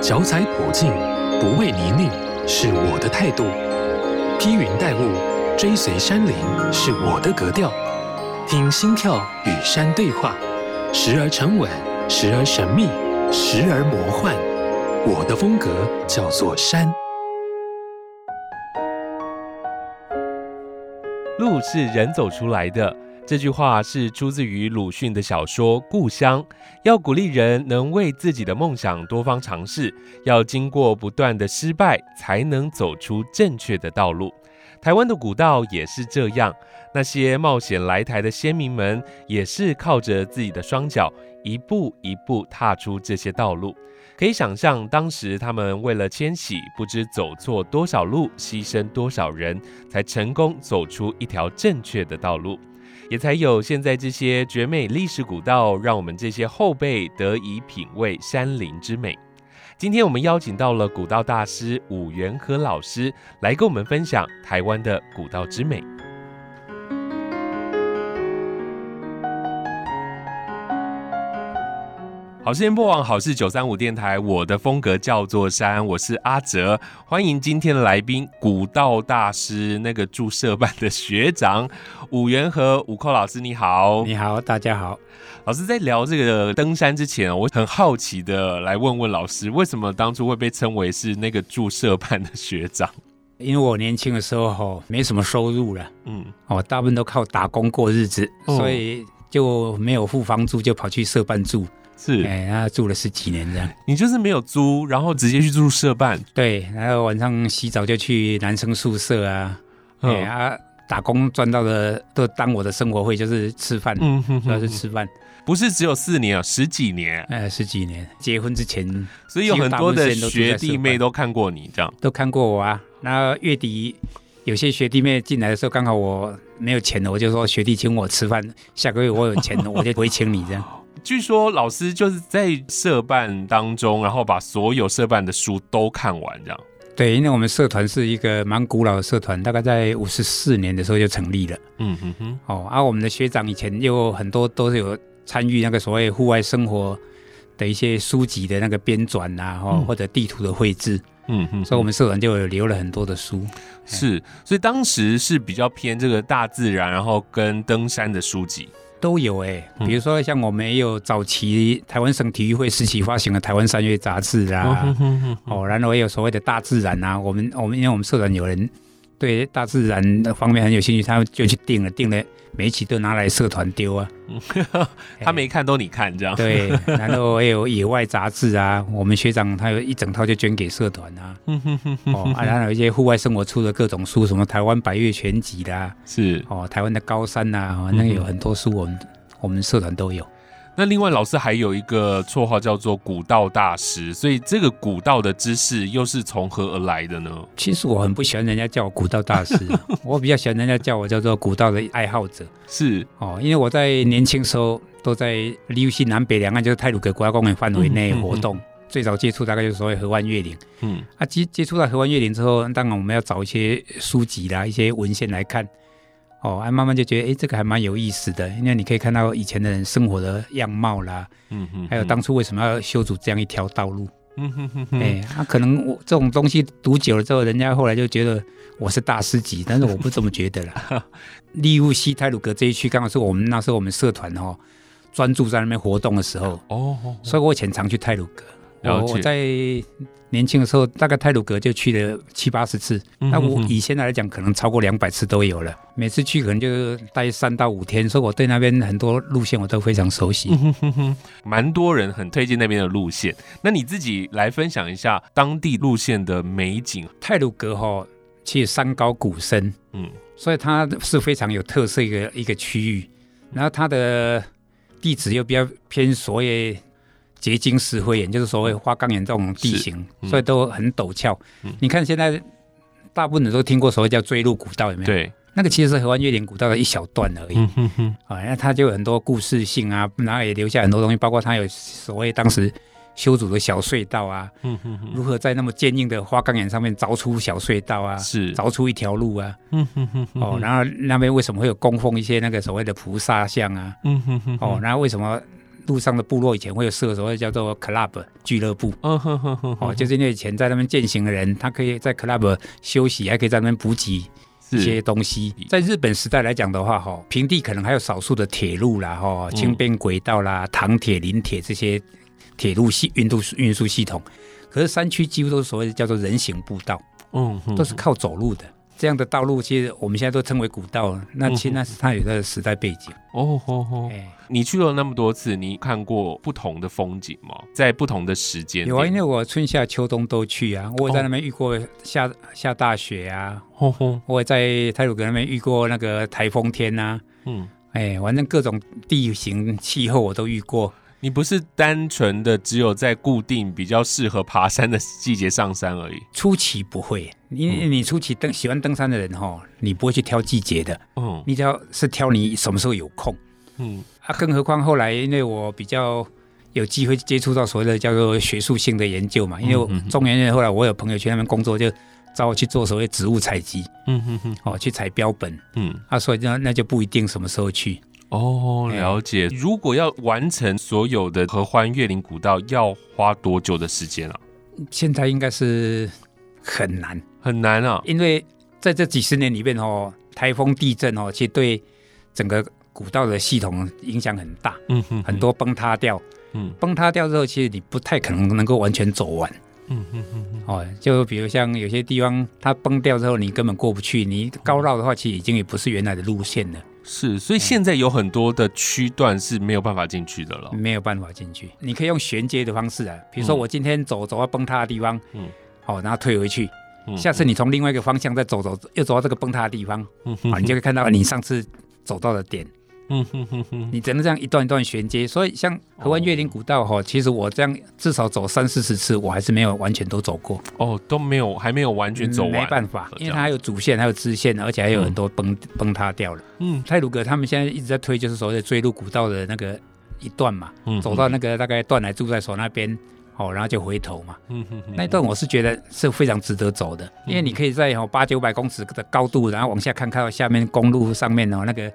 脚踩普径，不畏泥泞，是我的态度；披云戴雾，追随山林，是我的格调。听心跳与山对话，时而沉稳，时而神秘，时而魔幻。我的风格叫做山。路是人走出来的。这句话是出自于鲁迅的小说《故乡》，要鼓励人能为自己的梦想多方尝试，要经过不断的失败，才能走出正确的道路。台湾的古道也是这样，那些冒险来台的先民们，也是靠着自己的双脚，一步一步踏出这些道路。可以想象，当时他们为了迁徙，不知走错多少路，牺牲多少人，才成功走出一条正确的道路。也才有现在这些绝美历史古道，让我们这些后辈得以品味山林之美。今天我们邀请到了古道大师伍元和老师，来跟我们分享台湾的古道之美。好事播网，好事九三五电台，我的风格叫做山，我是阿哲，欢迎今天的来宾，古道大师，那个注社办的学长伍元和伍寇老师，你好，你好，大家好。老师在聊这个登山之前，我很好奇的来问问老师，为什么当初会被称为是那个注社办的学长？因为我年轻的时候吼没什么收入了，嗯，我，大部分都靠打工过日子，嗯、所以就没有付房租，就跑去社办住。是，哎、欸，然后住了十几年这样。你就是没有租，然后直接去住社办。对，然后晚上洗澡就去男生宿舍啊，哎、嗯欸、啊，打工赚到的都当我的生活费，就是吃饭，嗯哼，主要是吃饭。不是只有四年啊，十几年。哎、欸，十几年，结婚之前，所以有很多的学弟妹都看过你这样，都看过我啊。然后月底有些学弟妹进来的时候，刚好我没有钱了，我就说学弟请我吃饭，下个月我有钱了，我就不会请你这样。据说老师就是在社办当中，然后把所有社办的书都看完，这样。对，因为我们社团是一个蛮古老的社团，大概在五十四年的时候就成立了。嗯哼哼。哦，而、啊、我们的学长以前又很多都是有参与那个所谓户外生活的一些书籍的那个编纂啊，哦、嗯，或者地图的绘制。嗯哼，所以我们社团就有留了很多的书。是，所以当时是比较偏这个大自然，然后跟登山的书籍。都有哎、欸，比如说像我们也有早期台湾省体育会时期发行的《台湾三月》杂志啊，哦，然后也有所谓的大自然啊，我们我们因为我们社团有人对大自然的方面很有兴趣，他们就去订了，订了。每一期都拿来社团丢啊，他没看都你看这样。对，然后还有野外杂志啊，我们学长他有一整套就捐给社团啊。哦，啊，然后有一些户外生活出的各种书，什么台湾百岳全集啦，是哦，台湾的高山呐、啊，那个有很多书，我们我们社团都有。那另外老师还有一个绰号叫做古道大师，所以这个古道的知识又是从何而来的呢？其实我很不喜欢人家叫我古道大师，我比较喜欢人家叫我叫做古道的爱好者。是哦，因为我在年轻时候都在离西南北两岸就是泰鲁阁国家公园范围内活动，嗯嗯嗯、最早接触大概就是所谓合欢月岭。嗯，啊接接触到合欢月岭之后，当然我们要找一些书籍啦、一些文献来看。哦，哎，慢慢就觉得，哎，这个还蛮有意思的，因为你可以看到以前的人生活的样貌啦，嗯哼，还有当初为什么要修筑这样一条道路，嗯哼哼哼，哎，那可能我这种东西读久了之后，人家后来就觉得我是大师级，但是我不这么觉得了。利物西泰鲁阁这一区刚好是我们那时候我们社团哦专注在那边活动的时候，哦，所以我以前常去太鲁阁。我我在年轻的时候，大概泰鲁阁就去了七八十次。那我以现在来讲，可能超过两百次都有了。每次去可能就待三到五天，所以我对那边很多路线我都非常熟悉。蛮多人很推荐那边的路线。那你自己来分享一下当地路线的美景。泰鲁阁哈，其实山高谷深，嗯，所以它是非常有特色一个一个区域。然后它的地址又比较偏所谓。结晶石灰岩就是所谓花岗岩这种地形，嗯、所以都很陡峭。嗯、你看现在大部分人都听过所谓叫坠入古道，有没有？对，那个其实是合欢月岭古道的一小段而已。嗯哼哼。啊，那它就有很多故事性啊，然后也留下很多东西，包括它有所谓当时修筑的小隧道啊，嗯哼哼。如何在那么坚硬的花岗岩上面凿出小隧道啊？是，凿出一条路啊。嗯哼哼。哦，然后那边为什么会有供奉一些那个所谓的菩萨像啊？嗯哼哼。哦，然后为什么？路上的部落以前会有设所谓叫做 club 俱乐部，哦，就是因为以前在那边践行的人，他可以在 club 休息，还可以在那边补给一些东西。在日本时代来讲的话，哈，平地可能还有少数的铁路啦，哈，轻便轨道啦，糖铁、林铁这些铁路系运输运输系统，可是山区几乎都是所谓的叫做人行步道，嗯，都是靠走路的。这样的道路，其实我们现在都称为古道。那其实那是它有个时代背景。哦哦哦！你去了那么多次，你看过不同的风景吗？在不同的时间？有啊，因为我春夏秋冬都去啊。我也在那边遇过下、哦、下大雪啊。哦哦、我也在泰鲁格那边遇过那个台风天呐、啊。嗯。哎，反正各种地形气候我都遇过。你不是单纯的只有在固定比较适合爬山的季节上山而已。初期不会，因为你初期登喜欢登山的人哈，你不会去挑季节的。嗯，你只要是挑你什么时候有空。嗯，啊，更何况后来因为我比较有机会接触到所谓的叫做学术性的研究嘛，因为中研院后来我有朋友去那边工作，就找我去做所谓植物采集。嗯哼哼，哦，去采标本。嗯，啊，所以那那就不一定什么时候去。哦，了解。如果要完成所有的合欢月林古道，要花多久的时间啊？现在应该是很难，很难啊！因为在这几十年里面哦，台风、地震哦，其实对整个古道的系统影响很大。嗯哼，很多崩塌掉。嗯，崩塌掉之后，其实你不太可能能够完全走完。嗯哼哼哼。哦，就比如像有些地方它崩掉之后，你根本过不去。你高绕的话，其实已经也不是原来的路线了。是，所以现在有很多的区段是没有办法进去的了，没有办法进去。你可以用衔接的方式啊，比如说我今天走走到崩塌的地方，嗯，好，然后退回去，下次你从另外一个方向再走走，又走到这个崩塌的地方，嗯，啊，你就会看到你上次走到的点。嗯哼哼哼，你只能这样一段一段衔接，所以像河湾月岭古道哈，哦、其实我这样至少走三四十次，我还是没有完全都走过。哦，都没有，还没有完全走完。嗯、没办法，因为它还有主线，还有支线，而且还有很多崩、嗯、崩塌掉了。嗯，太鲁阁他们现在一直在推，就是所谓的锥麓古道的那个一段嘛，嗯、走到那个大概断崖住在所那边，哦，然后就回头嘛。嗯哼哼，那一段我是觉得是非常值得走的，因为你可以在哦八九百公尺的高度，然后往下看，看到下面公路上面哦那个。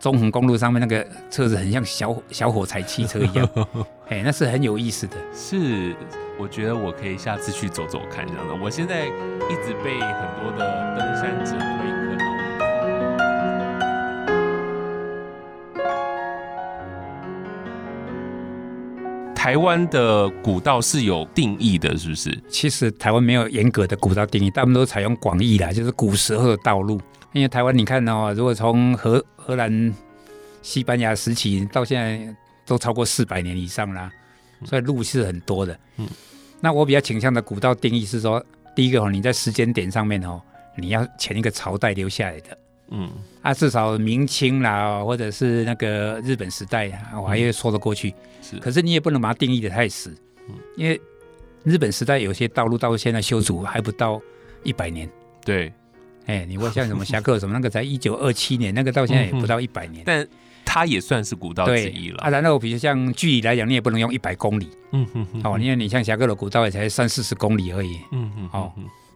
中横公路上面那个车子很像小小火柴汽车一样，哎，那是很有意思的。是，我觉得我可以下次去走走看这样的。我现在一直被很多的登山者台湾的古道是有定义的，是不是？其实台湾没有严格的古道定义，大部分都采用广义啦，就是古时候的道路。因为台湾，你看哦，如果从荷荷兰、西班牙时期到现在，都超过四百年以上啦，所以路是很多的。嗯，那我比较倾向的古道定义是说，第一个哦，你在时间点上面哦，你要前一个朝代留下来的。嗯，啊，至少明清啦，或者是那个日本时代，我还会说得过去。是，可是你也不能把它定义的太死，因为日本时代有些道路到现在修筑还不到一百年。对。哎，你问像什么侠客什么那个才 一九二七年，那个到现在也不到一百年，但它也算是古道之一了。啊，然后比如像距离来讲，你也不能用一百公里，嗯哼，哦，因为你像侠客的古道也才三四十公里而已，嗯哼，哦，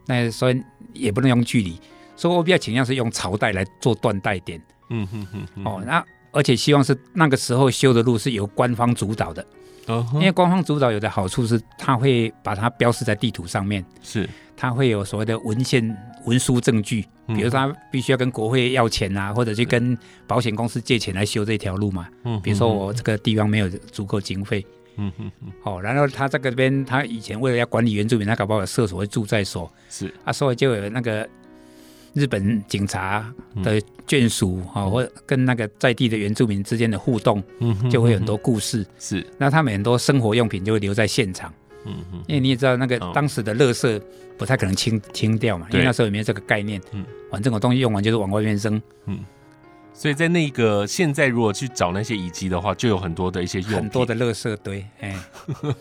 那所以也不能用距离，所以我比较倾向是用朝代来做断代点，嗯哼哼，哦，那而且希望是那个时候修的路是由官方主导的，哦，因为官方主导有的好处是，他会把它标示在地图上面，是。他会有所谓的文献、文书证据，比如说他必须要跟国会要钱啊，或者去跟保险公司借钱来修这条路嘛。嗯，比如说我这个地方没有足够经费。嗯哼哼，哦，然后他这个边，他以前为了要管理原住民，他搞不好有设所谓住在所。是。啊，所以就有那个日本警察的眷属啊，或跟那个在地的原住民之间的互动，嗯，就会有很多故事。是，那他们很多生活用品就会留在现场。嗯嗯，因为你也知道那个当时的垃圾不太可能清清掉嘛，因为那时候也没有这个概念。嗯，反正我东西用完就是往外面扔。嗯，所以在那个现在如果去找那些遗迹的话，就有很多的一些用很多的垃圾堆。哎。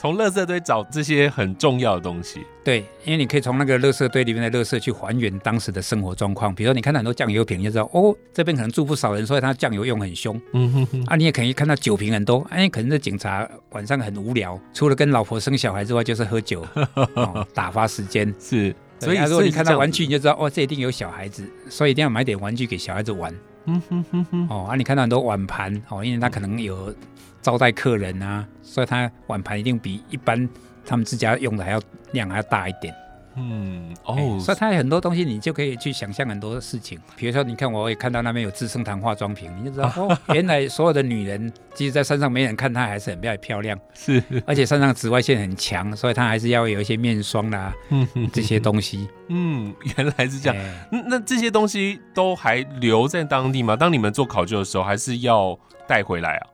从垃圾堆找这些很重要的东西，对，因为你可以从那个垃圾堆里面的垃圾去还原当时的生活状况。比如说，你看到很多酱油瓶，你就知道哦，这边可能住不少人，所以他酱油用很凶。嗯哼哼。啊，你也可以看到酒瓶很多，哎，可能这警察晚上很无聊，除了跟老婆生小孩之外，就是喝酒，哦、打发时间。是，所以如果你看到玩具，你就知道哦，这一定有小孩子，所以一定要买点玩具给小孩子玩。嗯哼哼哼。哦，啊，你看到很多碗盘哦，因为他可能有招待客人啊，所以他碗盘一定比一般他们自家用的还要量还要大一点。嗯哦、欸，所以它有很多东西，你就可以去想象很多事情。比如说，你看，我也看到那边有资生堂化妆品，你就知道 哦，原来所有的女人，即使在山上没人看她，还是很漂漂亮。是，而且山上紫外线很强，所以她还是要有一些面霜啦，嗯这些东西。嗯，原来是这样。欸、那这些东西都还留在当地吗？当你们做考究的时候，还是要带回来啊？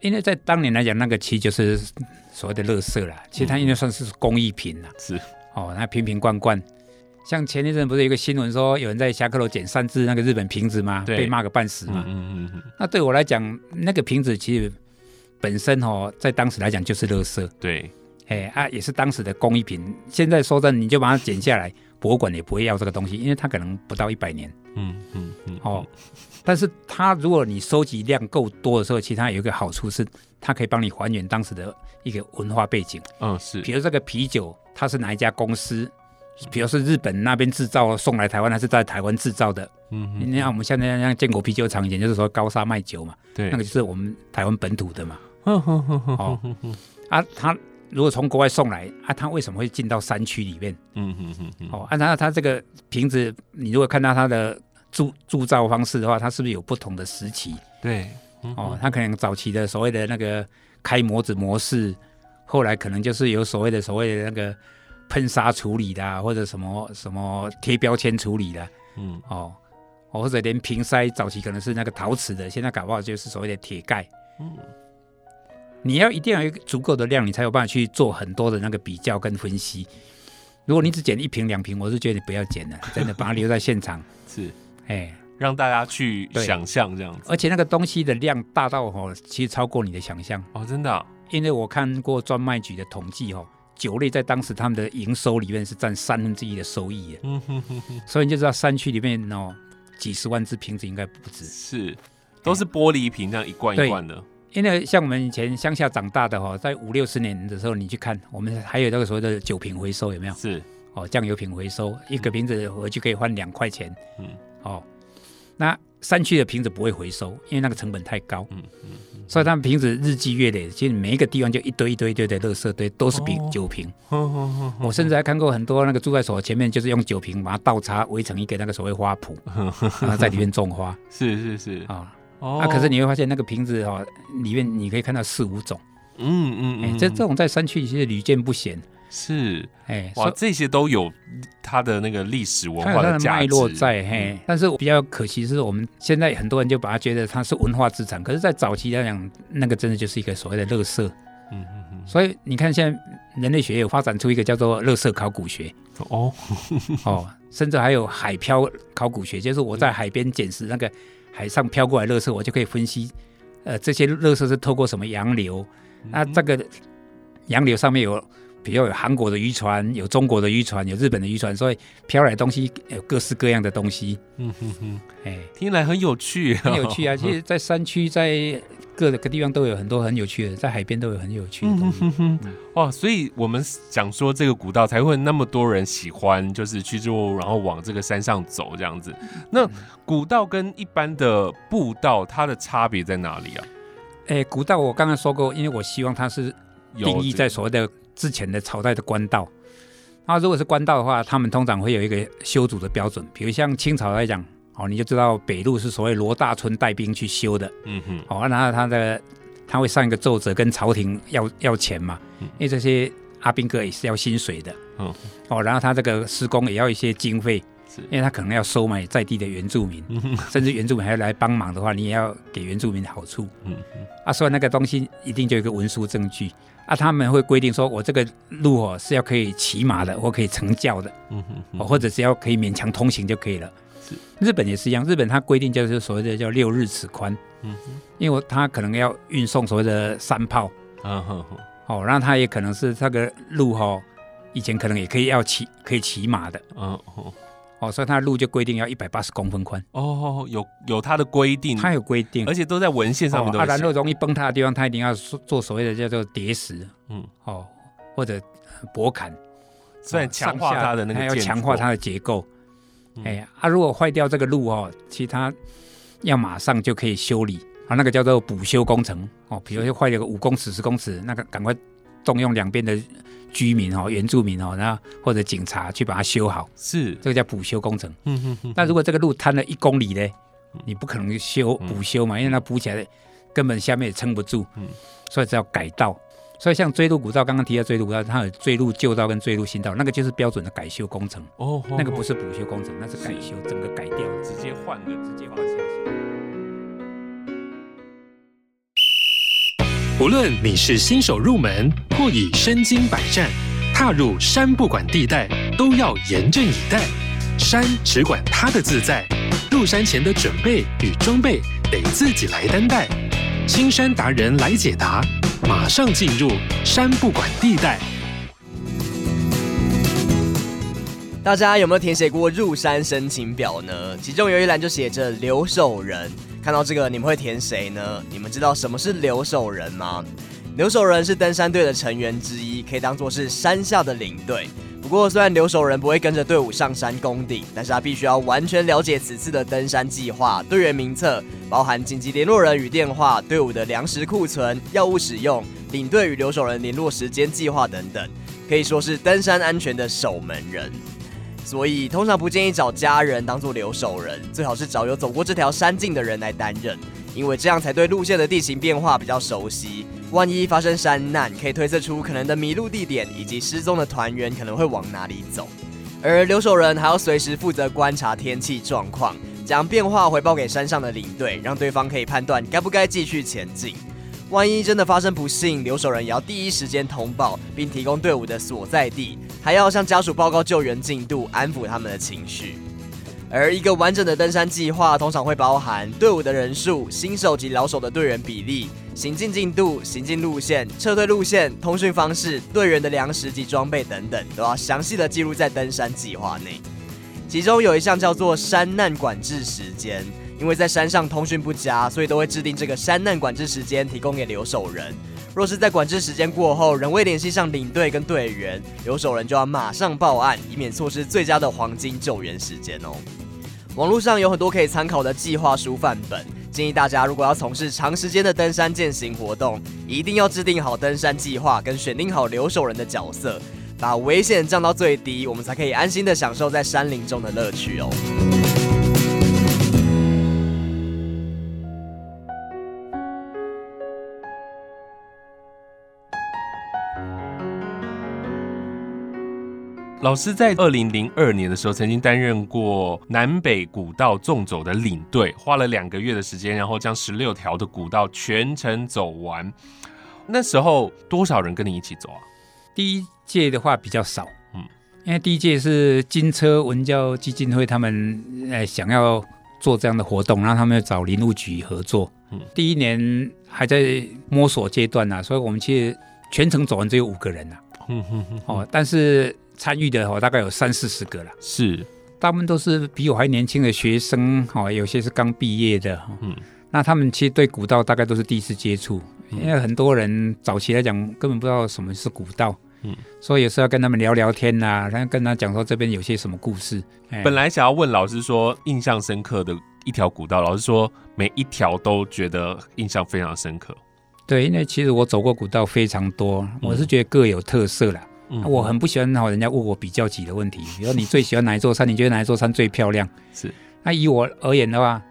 因为在当年来讲，那个漆就是所谓的垃圾啦。其实它应该算是工艺品了。是。哦，那瓶瓶罐罐，像前一阵不是有一个新闻说有人在侠客楼捡三只那个日本瓶子吗？对被骂个半死嘛。嗯嗯嗯。那对我来讲，那个瓶子其实本身哦，在当时来讲就是垃圾。对。哎啊，也是当时的工艺品。现在说真的，你就把它捡下来，博物馆也不会要这个东西，因为它可能不到一百年。嗯嗯嗯。哦，但是它如果你收集量够多的时候，其实它有一个好处是，它可以帮你还原当时的一个文化背景。嗯，是。比如这个啤酒。它是哪一家公司？比如是日本那边制造送来台湾，还是在台湾制造的？嗯，你看我们现在像建国啤酒厂，以前就是说高沙卖酒嘛，对，那个就是我们台湾本土的嘛。哦，哦，啊，他如果从国外送来，啊，他为什么会进到山区里面？嗯哼哼哼。哦，按照他这个瓶子，你如果看到它的铸铸造方式的话，它是不是有不同的时期？对，哦，它可能早期的所谓的那个开模子模式。后来可能就是有所谓的所谓的那个喷砂处理的，啊，或者什么什么贴标签处理的，嗯哦，或者连瓶塞早期可能是那个陶瓷的，现在搞不好就是所谓的铁盖。嗯，你要一定要有足够的量，你才有办法去做很多的那个比较跟分析。如果你只捡一瓶两瓶，我是觉得你不要捡了，真的把它留在现场。是，哎，让大家去想象这样子。而且那个东西的量大到哦，其实超过你的想象哦，真的，哦。因为我看过专卖局的统计，哦，酒类在当时他们的营收里面是占三分之一的收益，嗯哼哼哼，所以你就知道山区里面哦，几十万只瓶子应该不止，是，都是玻璃瓶这样一罐一罐的。因为像我们以前乡下长大的哈，在五六十年的时候，你去看，我们还有那个所谓的酒瓶回收有没有？是，哦，酱油瓶回收，一个瓶子回去可以换两块钱，嗯，哦，那。山区的瓶子不会回收，因为那个成本太高。嗯嗯，嗯，所以他们瓶子日积月累，其实每一个地方就一堆一堆一堆的垃圾堆，都是瓶酒瓶。我甚至还看过很多那个住在所前面，就是用酒瓶把它倒插围成一个那个所谓花圃，然后在里面种花。是是是啊，哦，那可是你会发现那个瓶子哦，里面你可以看到四五种。嗯嗯嗯，这这种在山区其实屡见不鲜。是，哎，哇，这些都有它的那个历史文化的脉络在，嘿。但是比较可惜是我们现在很多人就把它觉得它是文化资产，可是，在早期来讲，那个真的就是一个所谓的垃圾。嗯嗯嗯。所以你看，现在人类学有发展出一个叫做垃圾考古学。哦哦，甚至还有海漂考古学，就是我在海边捡拾那个海上漂过来垃圾，我就可以分析，呃，这些垃圾是透过什么洋流，那这个洋流上面有。比如有韩国的渔船，有中国的渔船，有日本的渔船，所以飘来的东西有各式各样的东西。嗯哼哼，哎，听起来很有趣，很有趣啊！其实，在山区，在各个地方都有很多很有趣的，在海边都有很有趣的东西。嗯哼哼，哇！所以我们讲说这个古道才会那么多人喜欢，就是去做，然后往这个山上走这样子。那古道跟一般的步道，它的差别在哪里啊？哎，古道我刚刚说过，因为我希望它是定义在所谓的。之前的朝代的官道，那如果是官道的话，他们通常会有一个修筑的标准，比如像清朝来讲，哦，你就知道北路是所谓罗大春带兵去修的，嗯哼，哦，然后他的他会上一个奏折跟朝廷要要钱嘛，因为这些阿兵哥也是要薪水的，嗯，哦，然后他这个施工也要一些经费，是。因为他可能要收买在地的原住民，甚至原住民还要来帮忙的话，你也要给原住民好处，嗯哼，啊，所以那个东西一定就有一个文书证据。啊，他们会规定说，我这个路哦是要可以骑马的，或可以乘轿的，嗯哼，或者只要可以勉强通行就可以了。是，日本也是一样，日本它规定就是所谓的叫六日尺宽，嗯哼，因为它可能要运送所谓的山炮，嗯哼哼，哦，然后它也可能是这个路哈、哦，以前可能也可以要骑，可以骑马的，嗯哼。哦，所以它的路就规定要一百八十公分宽。哦，有有它的规定，它有规定，而且都在文献上面都。啊，然后容易崩塌的地方，它一定要做所谓的叫做叠石，嗯，哦，或者薄坎，所以强化它的那个，它要强化它的结构。哎呀，啊，如果坏掉这个路哦，其他要马上就可以修理啊，那个叫做补修工程哦。比如说坏了个五公尺、十公尺，那个赶快动用两边的居民哦、原住民哦，然后或者警察去把它修好，是这个叫补修工程。嗯哼哼。那如果这个路瘫了一公里呢，你不可能修补修嘛，因为它补起来根本下面也撑不住，嗯，所以只要改道。所以像追路古道，刚刚提到追路古道，它有追路旧道跟追路新道，那个就是标准的改修工程。哦，那个不是补修工程，那是改修，整个改掉，直接换个，直接换下去。无论你是新手入门，或已身经百战，踏入山不管地带，都要严阵以待。山只管它的自在，入山前的准备与装备，得自己来担待。青山达人来解答。马上进入山不管地带。大家有没有填写过入山申请表呢？其中有一栏就写着留守人。看到这个，你们会填谁呢？你们知道什么是留守人吗？留守人是登山队的成员之一，可以当做是山下的领队。不过，虽然留守人不会跟着队伍上山攻顶，但是他必须要完全了解此次的登山计划、队员名册，包含紧急联络人与电话、队伍的粮食库存、药物使用、领队与留守人联络时间计划等等，可以说是登山安全的守门人。所以，通常不建议找家人当做留守人，最好是找有走过这条山径的人来担任。因为这样才对路线的地形变化比较熟悉，万一发生山难，可以推测出可能的迷路地点以及失踪的团员可能会往哪里走。而留守人还要随时负责观察天气状况，将变化回报给山上的领队，让对方可以判断该不该继续前进。万一真的发生不幸，留守人也要第一时间通报，并提供队伍的所在地，还要向家属报告救援进度，安抚他们的情绪。而一个完整的登山计划通常会包含队伍的人数、新手及老手的队员比例、行进进度、行进路线、撤退路线、通讯方式、队员的粮食及装备等等，都要详细的记录在登山计划内。其中有一项叫做山难管制时间，因为在山上通讯不佳，所以都会制定这个山难管制时间，提供给留守人。若是在管制时间过后仍未联系上领队跟队员，留守人就要马上报案，以免错失最佳的黄金救援时间哦。网络上有很多可以参考的计划书范本，建议大家如果要从事长时间的登山健行活动，一定要制定好登山计划，跟选定好留守人的角色，把危险降到最低，我们才可以安心的享受在山林中的乐趣哦。老师在二零零二年的时候，曾经担任过南北古道纵走的领队，花了两个月的时间，然后将十六条的古道全程走完。那时候多少人跟你一起走啊？第一届的话比较少，嗯，因为第一届是金车文教基金会他们呃想要做这样的活动，然后他们要找林务局合作。嗯，第一年还在摸索阶段呐，所以我们其实全程走完只有五个人呐。嗯哼哼，哦，但是。参与的哦，大概有三四十个了，是，大部分都是比我还年轻的学生，哈，有些是刚毕业的，嗯，那他们其实对古道大概都是第一次接触，嗯，因为很多人早期来讲根本不知道什么是古道，嗯，所以有时候要跟他们聊聊天呐，然后跟他讲说这边有些什么故事。本来想要问老师说印象深刻的一条古道，老师说每一条都觉得印象非常深刻。对，因为其实我走过古道非常多，我是觉得各有特色啦。嗯、我很不喜欢哈，人家问我比较级的问题。比如说你最喜欢哪一座山？你觉得哪一座山最漂亮？是。那以我而言的话，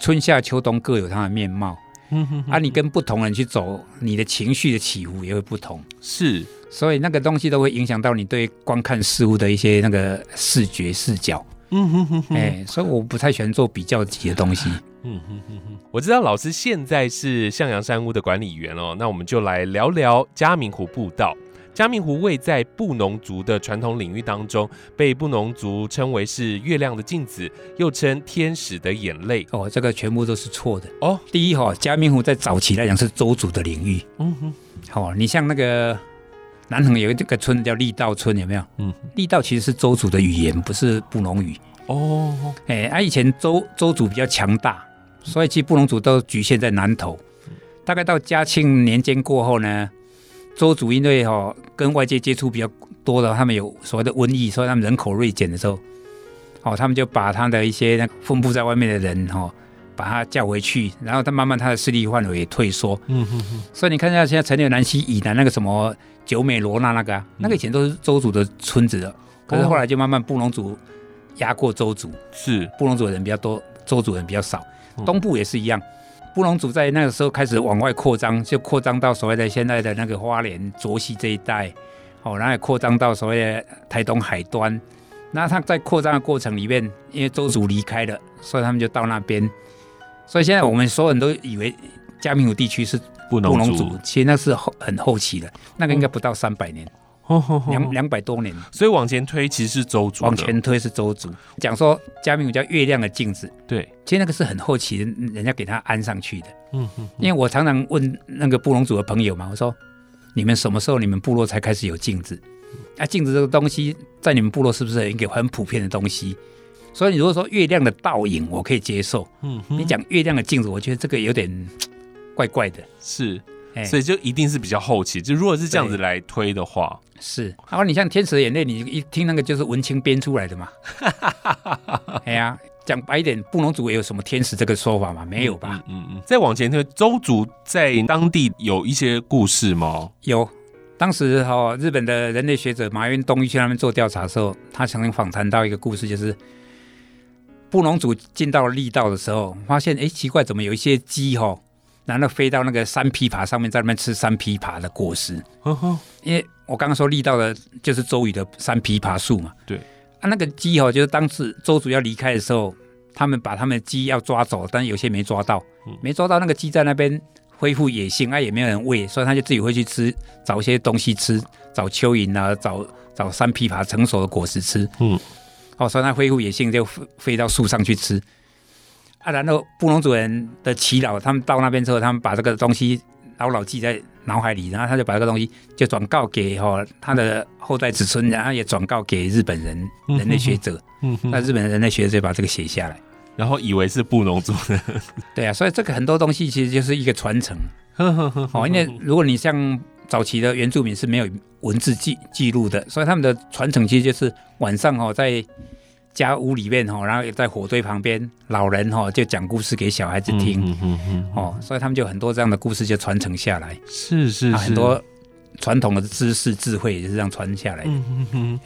春夏秋冬各有它的面貌。嗯哼，哼。啊，你跟不同人去走，你的情绪的起伏也会不同。是。所以那个东西都会影响到你对观看事物的一些那个视觉视角。嗯哼哼，哼。哎，所以我不太喜欢做比较级的东西。嗯哼哼哼。我知道老师现在是向阳山屋的管理员哦，那我们就来聊聊嘉明湖步道。嘉明湖位在布农族的传统领域当中，被布农族称为是月亮的镜子，又称天使的眼泪。哦，这个全部都是错的哦。第一哈，嘉明湖在早期来讲是周族的领域。嗯哼，好，你像那个南横有一个村叫力道村，有没有？嗯，力道其实是周族的语言，不是布农语。哦，哎，啊，以前周周族比较强大，所以其实布农族都局限在南投。大概到嘉庆年间过后呢，邹族因为哈跟外界接触比较多的，他们有所谓的瘟疫，所以他们人口锐减的时候，哦，他们就把他的一些那分布在外面的人哈，把他叫回去，然后他慢慢他的势力范围也退缩。嗯哼哼。所以你看一下现在陈留南溪以南那个什么九美罗那那个、啊，那个以前都是周族的村子的，可是后来就慢慢布农族压过周族，是布农族的人比较多，周族人比较少。东部也是一样，布农族在那个时候开始往外扩张，就扩张到所谓的现在的那个花莲卓溪这一带，哦，然后扩张到所谓的台东海端。那他在扩张的过程里面，因为周族离开了，所以他们就到那边。所以现在我们所有人都以为嘉明湖地区是布农族，其实那是后很后期的，那个应该不到三百年，两 两百多年。所以往前推其实是周族，往前推是周族。讲说嘉明有叫月亮的镜子，对，其实那个是很后期的，人家给他安上去的。嗯哼，因为我常常问那个布隆族的朋友嘛，我说你们什么时候你们部落才开始有镜子？啊，镜子这个东西在你们部落是不是一个很普遍的东西？所以你如果说月亮的倒影，我可以接受。嗯哼，你讲月亮的镜子，我觉得这个有点怪怪的。是，所以就一定是比较后期。就如果是这样子来推的话，是。然后你像《天使的眼泪》，你一听那个就是文青编出来的嘛。哎呀，讲白一点，布农族也有什么天使这个说法吗？没有吧？嗯嗯。再往前推，邹族在当地有一些故事吗？有。当时哈，日本的人类学者马渊东一去那边做调查的时候，他曾经访谈到一个故事，就是布农族进到力道的时候，发现哎奇怪，怎么有一些鸡哈，然后飞到那个山枇杷上面，在那边吃山枇杷的果实。呵呵，因为我刚刚说立到的就是周瑜的山枇杷树嘛。对啊，那个鸡哦，就是当时周主要离开的时候，他们把他们的鸡要抓走，但有些没抓到，没抓到那个鸡在那边。恢复野性啊，也没有人喂，所以他就自己会去吃，找一些东西吃，找蚯蚓啊，找找山枇杷成熟的果实吃。嗯，哦，所以他恢复野性就飞到树上去吃。啊，然后布农族人的祈祷，他们到那边之后，他们把这个东西牢牢记在脑海里，然后他就把这个东西就转告给哈他的后代子孙，然后也转告给日本人人类学者。嗯，那日本人人类学者就把这个写下来。然后以为是布农族的，对啊，所以这个很多东西其实就是一个传承。哦，因为如果你像早期的原住民是没有文字记记录的，所以他们的传承其实就是晚上哦在家屋里面哦，然后在火堆旁边，老人哦就讲故事给小孩子听。哦，所以他们就很多这样的故事就传承下来。是是是，很多传统的知识智慧也是这样传下来的。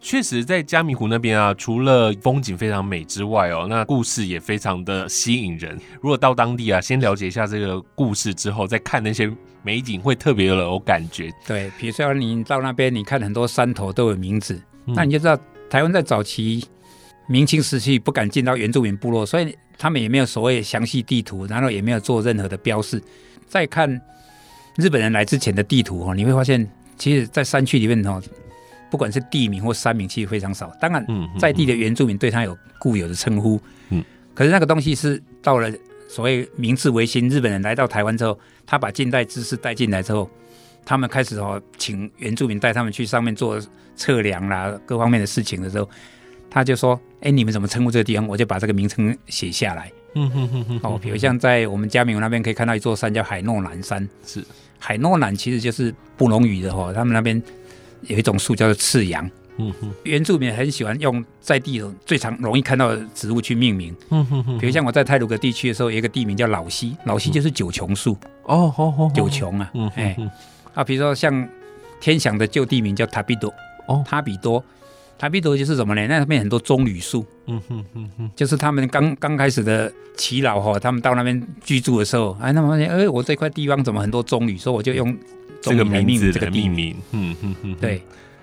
确实，在嘉明湖那边啊，除了风景非常美之外哦，那故事也非常的吸引人。如果到当地啊，先了解一下这个故事之后，再看那些美景，会特别有感觉。对，比如说你到那边，你看很多山头都有名字，嗯、那你就知道台湾在早期明清时期不敢进到原住民部落，所以他们也没有所谓详细地图，然后也没有做任何的标示。再看日本人来之前的地图哦，你会发现，其实，在山区里面哦。不管是地名或山名，其实非常少。当然，在地的原住民对他有固有的称呼。嗯，可是那个东西是到了所谓明治维新，日本人来到台湾之后，他把近代知识带进来之后，他们开始哦，请原住民带他们去上面做测量啦，各方面的事情的时候，他就说：“哎，你们怎么称呼这个地方？我就把这个名称写下来。”嗯哼哼哼。哦，比如像在我们嘉明湖那边可以看到一座山叫海诺兰山，是海诺兰其实就是布隆语的哦，他们那边。有一种树叫做赤杨，嗯哼，原住民很喜欢用在地的最常容易看到的植物去命名，嗯哼哼。比如像我在泰鲁格地区的时候，有一个地名叫老西，老西就是九琼树，哦，好好，九琼啊，嗯，哎，啊，比如说像天祥的旧地名叫塔比多，哦，塔比多，塔比多就是什么呢？那边很多棕榈树，嗯哼哼哼，就是他们刚刚开始的耆老哈，他们到那边居住的时候，哎，他们发现，哎，我这块地方怎么很多棕榈，所以我就用。这个名字的命名，嗯哼哼，对，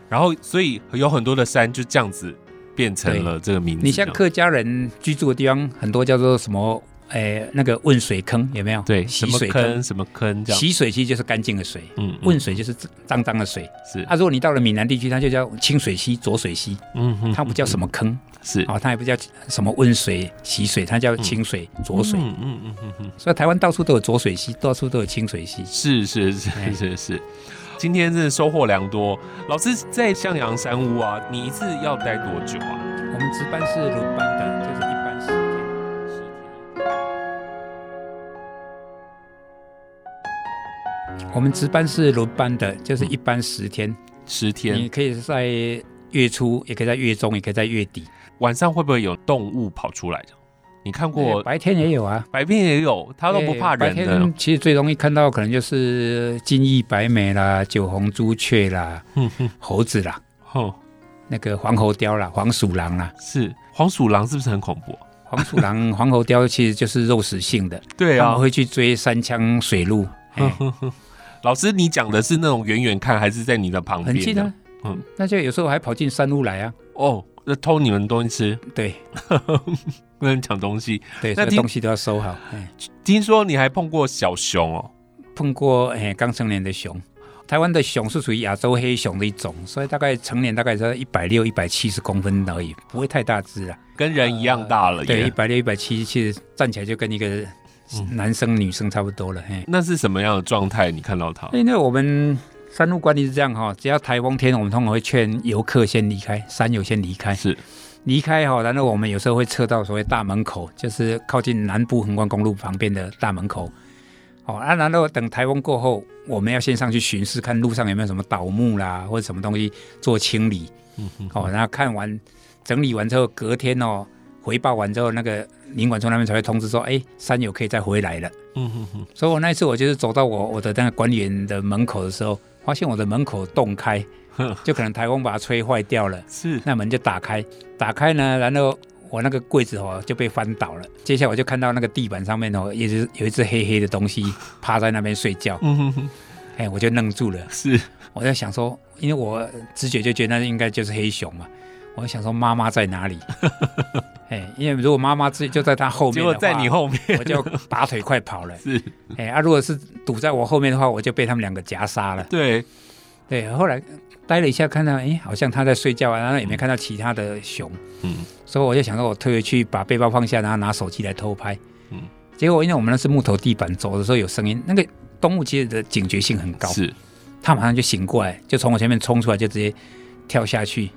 然后所以有很多的山就这样子变成了这个名字。你像客家人居住的地方，很多叫做什么？哎，那个汶水坑有没有？对，洗水坑什么坑？洗水其实就是干净的水，嗯，汶水就是脏脏的水。是啊，如果你到了闽南地区，它就叫清水溪、浊水溪，嗯哼，它不叫什么坑，是啊，它也不叫什么汶水、洗水，它叫清水、浊水，嗯嗯嗯嗯。所以台湾到处都有浊水溪，到处都有清水溪。是是是是是。今天真的收获良多。老师在向阳山屋啊，你一次要待多久啊？我们值班是轮班的，我们值班是轮班的，就是一般十天。十天。你可以在月初，也可以在月中，也可以在月底。晚上会不会有动物跑出来？你看过？白天也有啊，白天也有，它都不怕人的。白天其实最容易看到可能就是金翼白眉啦、酒红朱雀啦、嗯猴子啦、哦，那个黄喉貂啦、黄鼠狼啦。是黄鼠狼是不是很恐怖？黄鼠狼、黄喉貂其实就是肉食性的，对啊，会去追山羌水鹿。老师，你讲的是那种远远看，还是在你的旁边？很近啊，嗯，那就有时候还跑进山屋来啊。哦。那偷你们东西吃，对，不能抢东西，对，那东西都要收好。听说你还碰过小熊哦，碰过哎，刚成年的熊。台湾的熊是属于亚洲黑熊的一种，所以大概成年大概在一百六、一百七十公分而已，不会太大只啊，跟人一样大了。呃、对，一百六、一百七，其实站起来就跟一个男生、女生差不多了。嘿，那是什么样的状态？你看到它？因为我们。山路管理是这样哈，只要台风天，我们通常会劝游客先离开，山友先离开。是，离开哈，然后我们有时候会撤到所谓大门口，就是靠近南部横贯公路旁边的大门口。哦，啊，然后等台风过后，我们要先上去巡视，看路上有没有什么倒木啦，或者什么东西做清理。嗯哼。哦，然后看完整理完之后，隔天哦回报完之后，那个林管处那边才会通知说，哎，山友可以再回来了。嗯哼哼。所以我那一次我就是走到我我的那个管理员的门口的时候。发现我的门口洞开，就可能台风把它吹坏掉了。是，那门就打开，打开呢，然后我那个柜子哦就被翻倒了。接下来我就看到那个地板上面哦，一直有一只黑黑的东西趴在那边睡觉。嗯哼哼，哎，我就愣住了。是，我在想说，因为我直觉就觉得那应该就是黑熊嘛。我想说妈妈在哪里？哎，因为如果妈妈自己就在他后面，结果在你后面，我就拔腿快跑了。是，哎啊，如果是堵在我后面的话，我就被他们两个夹杀了。对，对，后来待了一下，看到哎，好像他在睡觉啊，然后也没看到其他的熊。嗯，所以我就想说，我退回去把背包放下，然后拿手机来偷拍。嗯，结果因为我们那是木头地板，走的时候有声音，那个动物其实的警觉性很高，是，它马上就醒过来，就从我前面冲出来，就直接跳下去。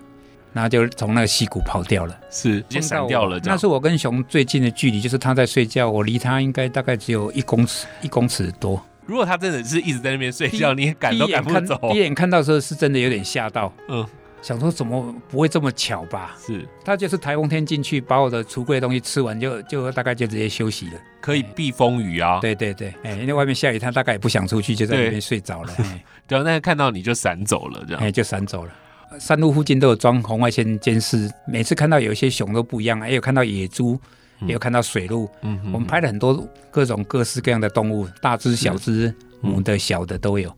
然后就从那个溪谷跑掉了，是直接闪掉了。那是我跟熊最近的距离，就是他在睡觉，我离他应该大概只有一公尺，一公尺多。如果他真的是一直在那边睡觉，你也赶都赶不走。第一眼看到的时候是真的有点吓到，嗯，想说怎么不会这么巧吧？是，他就是台风天进去，把我的橱柜的东西吃完就，就就大概就直接休息了，可以避风雨啊。对对对，哎，因为外面下雨，他大概也不想出去，就在那边睡着了。对，那看到你就闪走了，这样，哎，就闪走了。山路附近都有装红外线监视，每次看到有一些熊都不一样，也有看到野猪，也有看到水鹿。嗯，我们拍了很多各种各式各样的动物，大只、小只、母的、小的都有。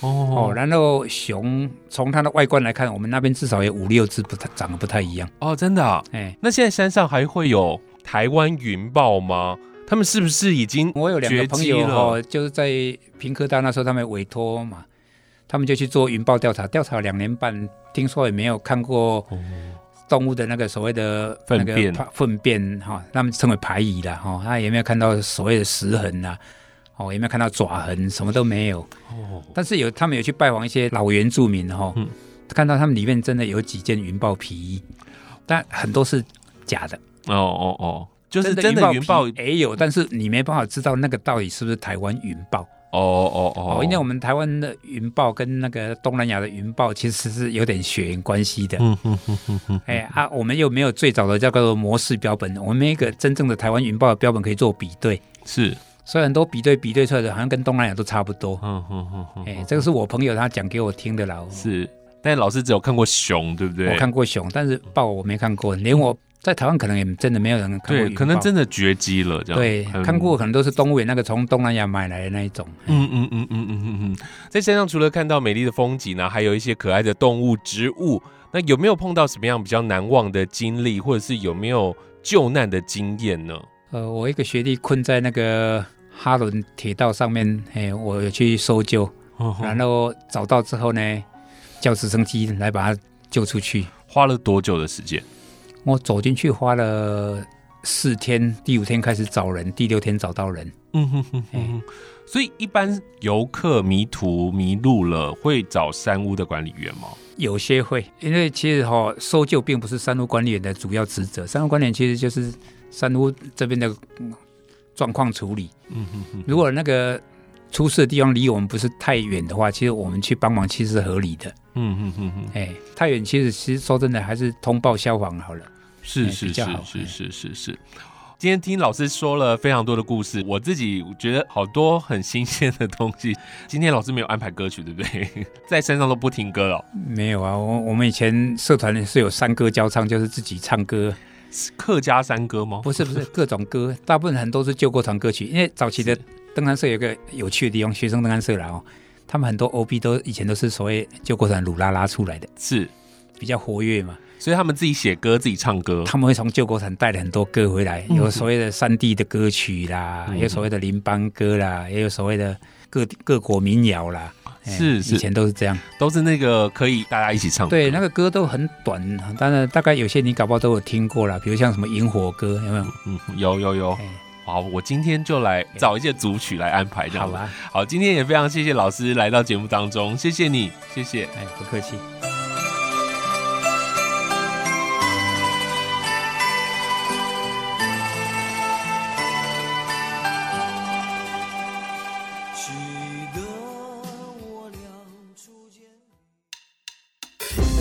哦哦，然后熊从它的外观来看，我们那边至少有五六只不太长得不太一样。哦，真的啊？哎，那现在山上还会有台湾云豹吗？他们是不是已经？我有两个朋友哦，就是在平科大那时候，他们委托嘛。他们就去做云豹调查，调查两年半，听说也没有看过动物的那个所谓的粪便粪便哈，他们称为排遗的哈，他也没有看到所谓的石痕呐，哦，也没有看到爪痕，什么都没有。哦，但是有他们有去拜访一些老原住民哈，看到他们里面真的有几件云豹皮衣，但很多是假的。哦哦哦，就是真的云豹也有，但是你没办法知道那个到底是不是台湾云豹。哦哦哦！因为我们台湾的云豹跟那个东南亚的云豹其实是有点血缘关系的。嗯嗯嗯嗯嗯。哎啊，我们又没有最早的叫做模式标本，我们没有一个真正的台湾云豹的标本可以做比对。是，所以很多比对比对出来的，好像跟东南亚都差不多。嗯嗯嗯嗯。哎，这个是我朋友他讲给我听的啦。是，但是老师只有看过熊，对不对？我看过熊，但是豹我没看过，连我。在台湾可能也真的没有人看过，对，可能真的绝迹了这样。对，看过可能都是动物园那个从东南亚买来的那一种。嗯嗯嗯嗯嗯嗯嗯。在山上除了看到美丽的风景呢，还有一些可爱的动物、植物。那有没有碰到什么样比较难忘的经历，或者是有没有救难的经验呢？呃，我一个学弟困在那个哈伦铁道上面，哎，我有去搜救，然后找到之后呢，叫直升机来把他救出去。花了多久的时间？我走进去花了四天，第五天开始找人，第六天找到人。嗯哼哼，哼，所以一般游客迷途迷路了，会找山屋的管理员吗？有些会，因为其实哈、哦，搜救并不是山屋管理员的主要职责，山屋管理员其实就是山屋这边的状况处理。嗯哼哼，如果那个出事的地方离我们不是太远的话，其实我们去帮忙其实是合理的。嗯哼哼哼，哎，太远其实其实说真的还是通报消防好了。是是是是是是是，今天听老师说了非常多的故事，我自己觉得好多很新鲜的东西。今天老师没有安排歌曲，对不对？在山上都不听歌哦。没有啊，我我们以前社团是有山歌交唱，就是自己唱歌。客家山歌吗？不是不是，各种歌，大部分很多是救国团歌曲。因为早期的登山社有个有趣的地方，学生登山社啦哦，他们很多 OB 都以前都是所谓救国团鲁拉拉出来的，是比较活跃嘛，所以他们自己写歌，自己唱歌。他们会从救国团带了很多歌回来，有所谓的山地的歌曲啦，嗯、有所谓的林邦歌啦，也有所谓的各各国民谣啦。是，是，以前都是这样，都是那个可以大家一起唱。对，那个歌都很短，当然大概有些你搞不好都有听过了，比如像什么萤火歌，有没有？嗯，有有有。好，我今天就来找一些组曲来安排，这样。好吧。好，今天也非常谢谢老师来到节目当中，谢谢你，谢谢。哎，不客气。